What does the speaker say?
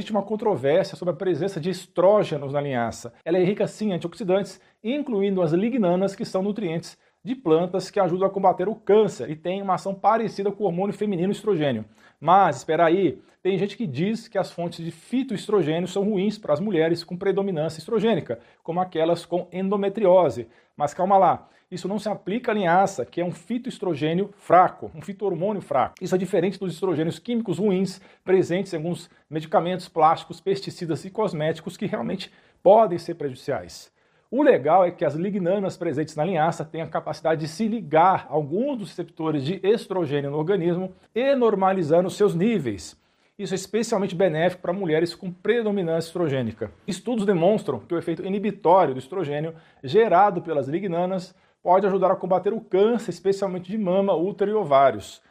Existe uma controvérsia sobre a presença de estrógenos na linhaça. Ela é rica sim em antioxidantes, incluindo as lignanas, que são nutrientes de plantas que ajudam a combater o câncer e tem uma ação parecida com o hormônio feminino estrogênio. Mas, espera aí, tem gente que diz que as fontes de fitoestrogênio são ruins para as mulheres com predominância estrogênica, como aquelas com endometriose. Mas calma lá, isso não se aplica à linhaça, que é um fitoestrogênio fraco, um fitohormônio fraco. Isso é diferente dos estrogênios químicos ruins presentes em alguns medicamentos, plásticos, pesticidas e cosméticos que realmente podem ser prejudiciais. O legal é que as lignanas presentes na linhaça têm a capacidade de se ligar a alguns dos receptores de estrogênio no organismo e normalizando seus níveis. Isso é especialmente benéfico para mulheres com predominância estrogênica. Estudos demonstram que o efeito inibitório do estrogênio gerado pelas lignanas pode ajudar a combater o câncer, especialmente de mama, útero e ovários.